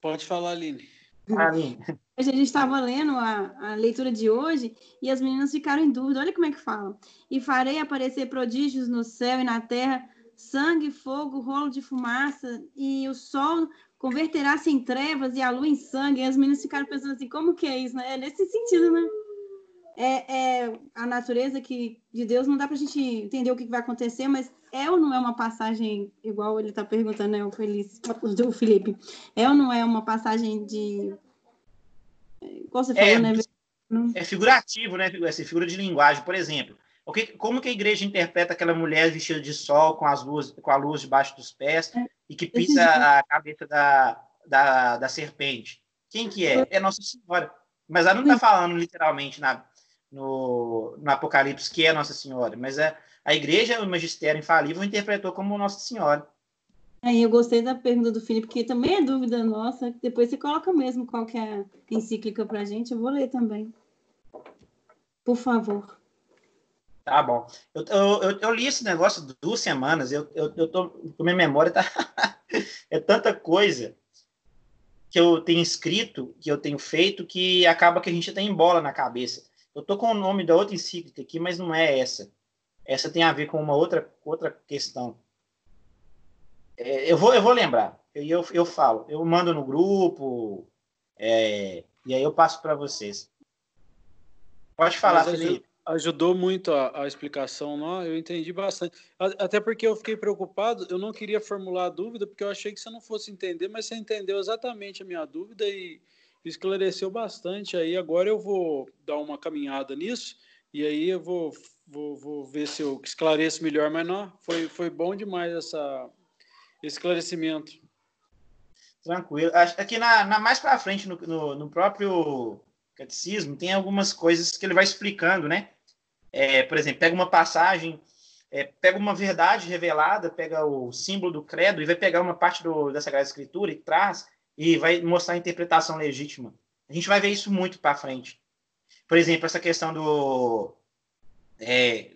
Pode falar, Aline. Aline. A gente estava lendo a, a, leitura de hoje e as meninas ficaram em dúvida. Olha como é que fala. E farei aparecer prodígios no céu e na terra, sangue, fogo, rolo de fumaça, e o sol converterá-se em trevas e a lua em sangue. E as meninas ficaram pensando assim, como que é isso? Né? É nesse sentido, né? É, é a natureza que de Deus não dá para a gente entender o que vai acontecer, mas é ou não é uma passagem, igual ele está perguntando, né, o, Feliz, o Felipe, é ou não é uma passagem de. Igual você falou, é, né? É figurativo, né? Essa figura de linguagem, por exemplo. O que, como que a igreja interpreta aquela mulher vestida de sol com as luzes, com a luz debaixo dos pés é, e que pisa a cabeça da, da, da serpente? Quem que é? É Nossa Senhora. Mas ela não está falando literalmente na, no, no Apocalipse que é Nossa Senhora, mas é a igreja, o magistério infalível, interpretou como Nossa Senhora. É, eu gostei da pergunta do Felipe, que também é dúvida nossa. Depois você coloca mesmo qual que é a encíclica para a gente, eu vou ler também. Por favor. Tá bom. Eu, eu, eu, li esse negócio duas semanas, eu, eu, eu tô, minha memória tá. é tanta coisa que eu tenho escrito, que eu tenho feito, que acaba que a gente tem bola na cabeça. Eu tô com o nome da outra encíclica aqui, mas não é essa. Essa tem a ver com uma outra, outra questão. É, eu, vou, eu vou lembrar. Eu, eu, eu falo. Eu mando no grupo. É, e aí eu passo para vocês. Pode falar, Mas Felipe. Ajudou muito a, a, explicação, não? eu entendi bastante. Até porque eu fiquei preocupado, eu não queria formular a dúvida, porque eu achei que você não fosse entender, mas você entendeu exatamente a minha dúvida e esclareceu bastante. Aí agora eu vou dar uma caminhada nisso, e aí eu vou Vou, vou ver se eu esclareço melhor, mas não, foi, foi bom demais essa, esse esclarecimento. Tranquilo. Aqui na, na mais para frente, no, no, no, próprio catecismo, tem algumas coisas que ele vai explicando, né? É, por exemplo, pega uma passagem, é, pega uma verdade revelada, pega o símbolo do credo e vai pegar uma parte do, da Sagrada Escritura e traz e vai mostrar a interpretação legítima. A gente vai ver isso muito para frente. Por exemplo, essa questão do, é,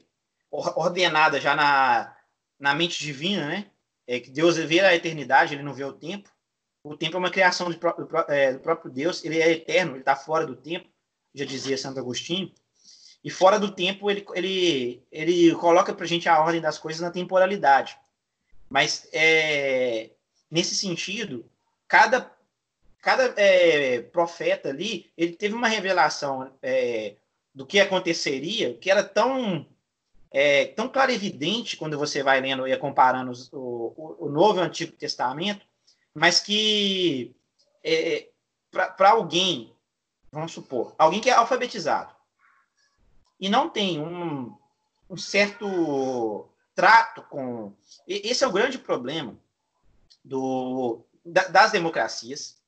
ordenada já na, na mente divina, né? É que Deus vê a eternidade, ele não vê o tempo. O tempo é uma criação do, é, do próprio Deus, ele é eterno, ele está fora do tempo, já dizia Santo Agostinho. E fora do tempo, ele, ele, ele coloca para a gente a ordem das coisas na temporalidade. Mas, é, nesse sentido, cada, cada é, profeta ali, ele teve uma revelação é, do que aconteceria, que era tão é, tão clarividente quando você vai lendo e comparando os, o, o, Novo e o Antigo Testamento, mas que é, para alguém, vamos supor, alguém que é alfabetizado e não tem um, um certo trato com. Esse é o grande problema do, das democracias,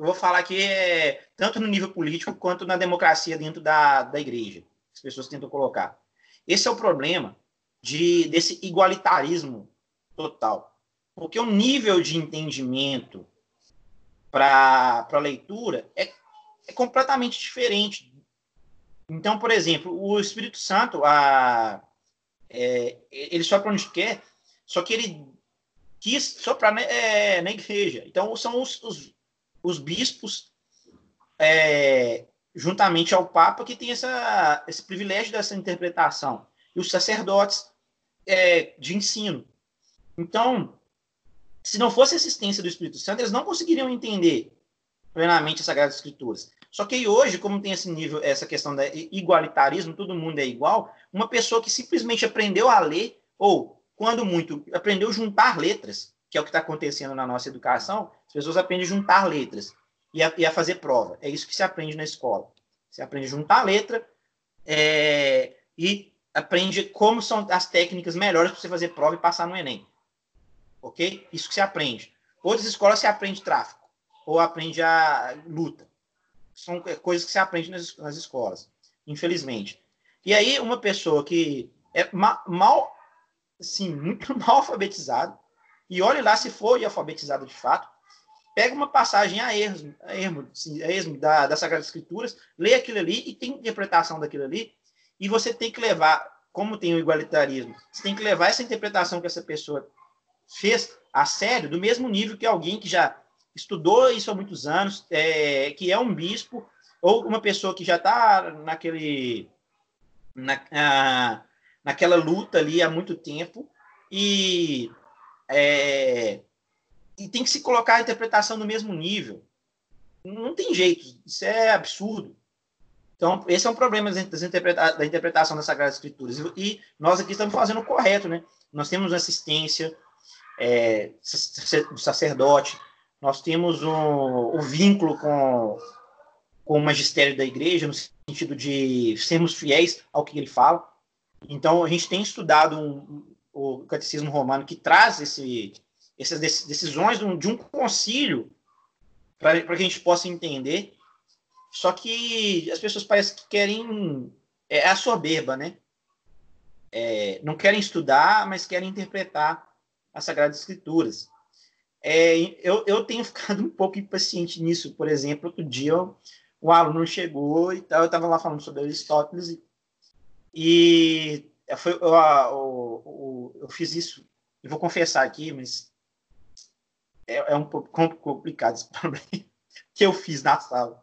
eu vou falar aqui é, tanto no nível político quanto na democracia dentro da, da igreja. As pessoas tentam colocar. Esse é o problema de, desse igualitarismo total. Porque o nível de entendimento para a leitura é, é completamente diferente. Então, por exemplo, o Espírito Santo, a, É, ele sopra onde quer, só que ele quis soprar na, é, na igreja. Então, são os, os, os bispos, é, juntamente ao Papa, que tem essa, esse privilégio dessa interpretação. E os sacerdotes é, de ensino. Então, se não fosse a assistência do Espírito Santo, eles não conseguiriam entender plenamente as Sagradas Escrituras. Só que hoje, como tem esse nível, essa questão da igualitarismo, todo mundo é igual, uma pessoa que simplesmente aprendeu a ler, ou, quando muito, aprendeu a juntar letras, que é o que está acontecendo na nossa educação, as pessoas aprendem a juntar letras e a, e a, fazer prova. É isso que se aprende na escola. Você aprende a juntar letra é, e aprende como são as técnicas melhores para você fazer prova e passar no Enem. Ok? Isso que se aprende. Outras escolas se aprende tráfico ou aprende a luta são coisas que se aprende nas, nas escolas, infelizmente. E aí, uma pessoa que é ma mal, assim, muito mal alfabetizada, e olhe lá se foi alfabetizado de fato, pega uma passagem a ermo, a ermo, assim, a ermo da, das Sagradas Escrituras, lê aquilo ali e tem interpretação daquilo ali, e você tem que levar, como tem o igualitarismo, você tem que levar essa interpretação que essa pessoa fez a sério, do mesmo nível que alguém que já estudou isso há muitos anos, é, que é um bispo, ou uma pessoa que já está naquele, na, naquela luta ali há muito tempo, e, é, e tem que se colocar a interpretação no mesmo nível. Não tem jeito, isso é absurdo. Então, esse é um problema interpreta da interpretação das Sagradas Escrituras. E nós aqui estamos fazendo o correto, né? Nós temos assistência é, do sacerdote, nós temos um, um vínculo com, com o magistério da igreja, no sentido de sermos fiéis ao que ele fala. Então, a gente tem estudado um, o catecismo romano que traz esse, essas decisões de um, concílio para que a gente possa entender. Só que as pessoas parecem que querem. É a soberba, né? É, não querem estudar, mas querem interpretar as Sagradas Escrituras. É, eu, eu tenho ficado um pouco impaciente nisso. Por exemplo, outro dia um aluno chegou e tal, eu estava lá falando sobre Aristóteles e, e foi, eu, eu, eu, eu, fiz isso. Eu vou confessar aqui, mas é, é um pouco complicado esse problema que eu fiz na sala.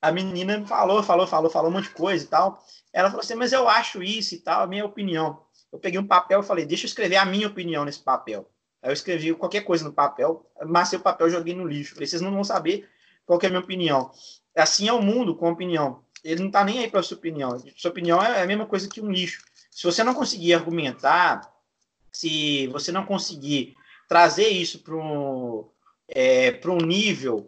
A menina falou, falou, falou, falou um monte de coisa e tal. Ela falou assim, mas eu acho isso e tal, a minha opinião. Eu peguei um papel e falei, deixa eu escrever a minha opinião nesse papel. Aí eu escrevi qualquer coisa no papel, amassei o papel joguei no lixo. Falei, vocês não vão saber qual é a minha opinião. Assim é o mundo com opinião. Ele não está nem aí para a sua opinião. Sua opinião é a mesma coisa que um lixo. Se você não conseguir argumentar, se você não conseguir trazer isso para um, é, um nível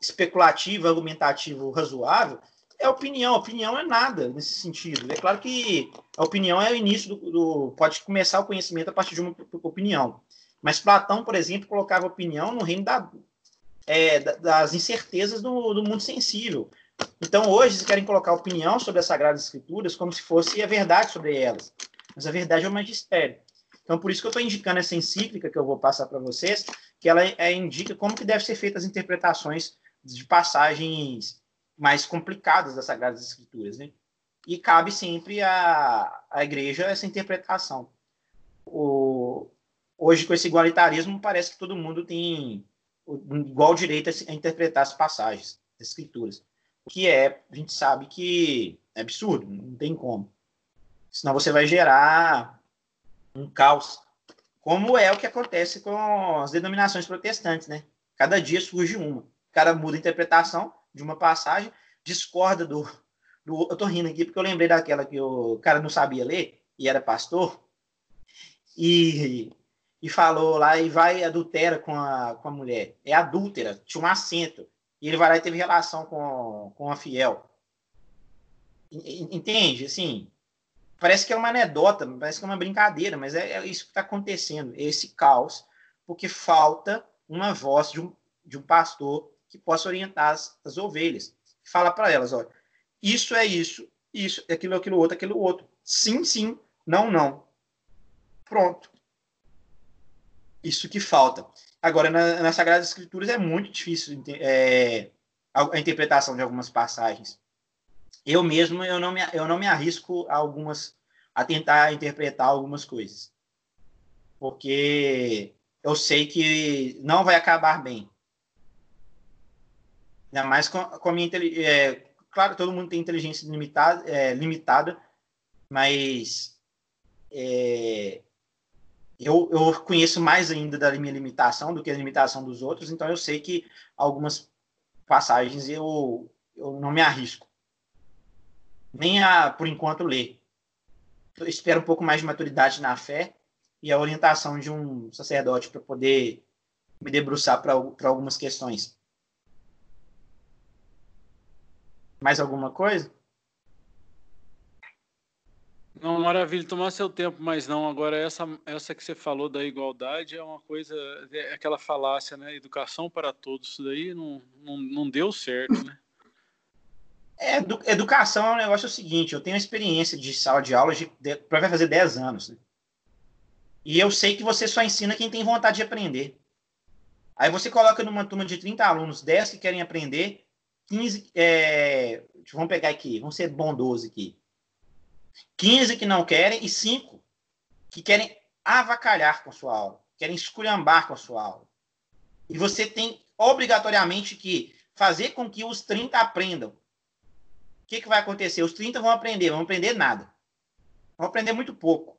especulativo, argumentativo razoável, é opinião. Opinião é nada nesse sentido. É claro que a opinião é o início do, do pode começar o conhecimento a partir de uma opinião. Mas Platão, por exemplo, colocava opinião no reino da, é, das incertezas do, do, mundo sensível. Então, hoje, eles querem colocar opinião sobre as Sagradas Escrituras como se fosse a verdade sobre elas. Mas a verdade é o magistério. Então, por isso que eu estou indicando essa encíclica que eu vou passar para vocês, que ela é, indica como que devem ser feitas as interpretações de passagens mais complicadas das Sagradas Escrituras. Né? E cabe sempre à, à igreja essa interpretação. O, hoje, com esse igualitarismo, parece que todo mundo tem igual direito a interpretar as passagens, as escrituras. O que é, a gente sabe que é absurdo, não tem como. Senão você vai gerar um caos, como é o que acontece com as denominações protestantes, né? Cada dia surge uma. O cara muda a interpretação de uma passagem, discorda do, do. Eu tô rindo aqui porque eu lembrei daquela que o cara não sabia ler e era pastor. E e falou lá e vai adultera com a, com a mulher. É adúltera, tinha um acento. E ele vai lá e teve relação com, com a fiel. Entende? Assim, parece que é uma anedota, parece que é uma brincadeira, mas é, é isso que está acontecendo, esse caos, porque falta uma voz de um, de um pastor que possa orientar as, as ovelhas. Fala para elas, olha, isso é isso, isso, aquilo, aquilo outro, aquilo outro. Sim, sim, não, não. Pronto. Isso que falta. Agora, na, nas Sagradas Escrituras é muito difícil é, a, a, interpretação de algumas passagens. Eu mesmo eu não me, eu não me arrisco a algumas, a tentar interpretar algumas coisas. Porque eu sei que não vai acabar bem. Ainda mais com, com a minha é, Claro, todo mundo tem inteligência limitada, é, limitada mas é, eu, eu conheço mais ainda da minha limitação do que a limitação dos outros, então eu sei que algumas passagens eu, eu não me arrisco. Nem a, por enquanto, ler. Eu espero um pouco mais de maturidade na fé e a orientação de um sacerdote para poder me debruçar para algumas questões. Mais alguma coisa? Não, maravilha, tomar seu tempo, mas não. Agora, essa, essa que você falou da igualdade é uma coisa, é aquela falácia, né? Educação para todos, isso daí não, não, não deu certo, né? É, edu, educação é um negócio seguinte, eu tenho experiência de sala de aula de, de, fazer 10 anos, né? E eu sei que você só ensina quem tem vontade de aprender. Aí você coloca numa turma de 30 alunos, 10 que querem aprender, 15, é, vamos pegar aqui, vamos ser bondosos aqui. 15 que não querem e 5 que querem avacalhar com a sua aula, querem esculhambar com a sua aula. E você tem obrigatoriamente que fazer com que os 30 aprendam. O que, que vai acontecer? Os 30 vão aprender, vão aprender nada. Vão aprender muito pouco.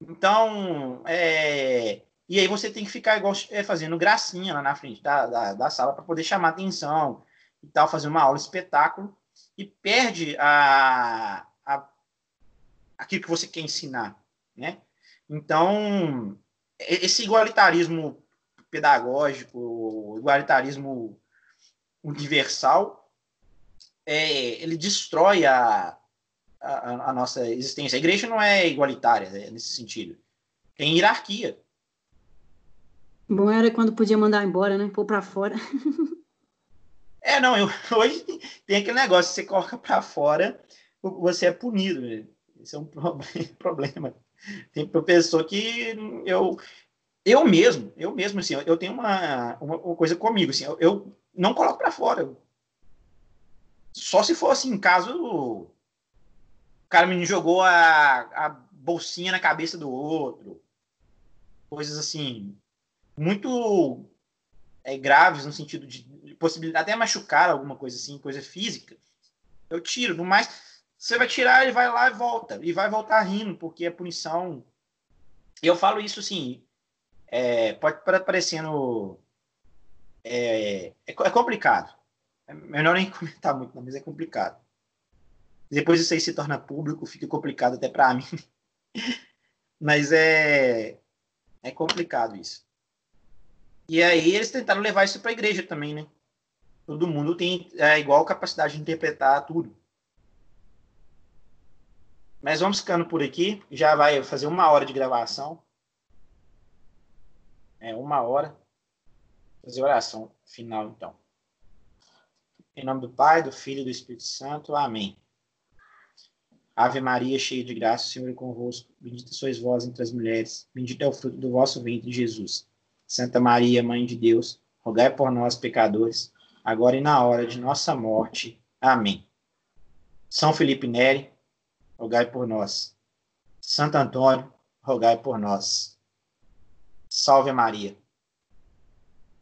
Então, é... e aí você tem que ficar igual é, fazendo gracinha lá na frente da, da, da sala para poder chamar atenção e tal, fazer uma aula espetáculo e perde a, aquilo que você quer ensinar, né? Então, esse igualitarismo pedagógico, igualitarismo universal, é, ele destrói a, a, a, nossa existência. A igreja não é igualitária né, nesse sentido. Tem hierarquia. Bom era quando podia mandar embora, né? Pôr para fora. é, não, eu, hoje tem aquele negócio, você coloca para fora, você é punido. Isso é um problema. Tem professor que eu eu mesmo, eu mesmo assim, eu tenho uma, uma, uma coisa comigo assim, eu, eu não coloco para fora. Só se for assim, caso o cara me jogou a, a bolsinha na cabeça do outro. Coisas assim muito é, graves no sentido de, de possibilidade até machucar alguma coisa assim, coisa física. Eu tiro, no mais você vai tirar, ele vai lá e volta. E vai voltar rindo, porque a punição. Eu falo isso assim. É, pode parecendo. É, é, é complicado. É melhor nem comentar muito, mas é complicado. Depois isso aí se torna público, fica complicado até para mim. mas é. É complicado isso. E aí eles tentaram levar isso para a igreja também, né? Todo mundo tem é, igual capacidade de interpretar tudo. Mas vamos ficando por aqui. Já vai fazer uma hora de gravação. É, uma hora. Fazer oração final, então. Em nome do Pai, do Filho e do Espírito Santo. Amém. Ave Maria, cheia de graça, o Senhor é convosco. Bendita sois vós entre as mulheres. Bendito é o fruto do vosso ventre, Jesus. Santa Maria, Mãe de Deus, rogai por nós, pecadores, agora e na hora de nossa morte. Amém. São Felipe Neri, rogai por nós. Santo Antônio, rogai por nós. Salve Maria.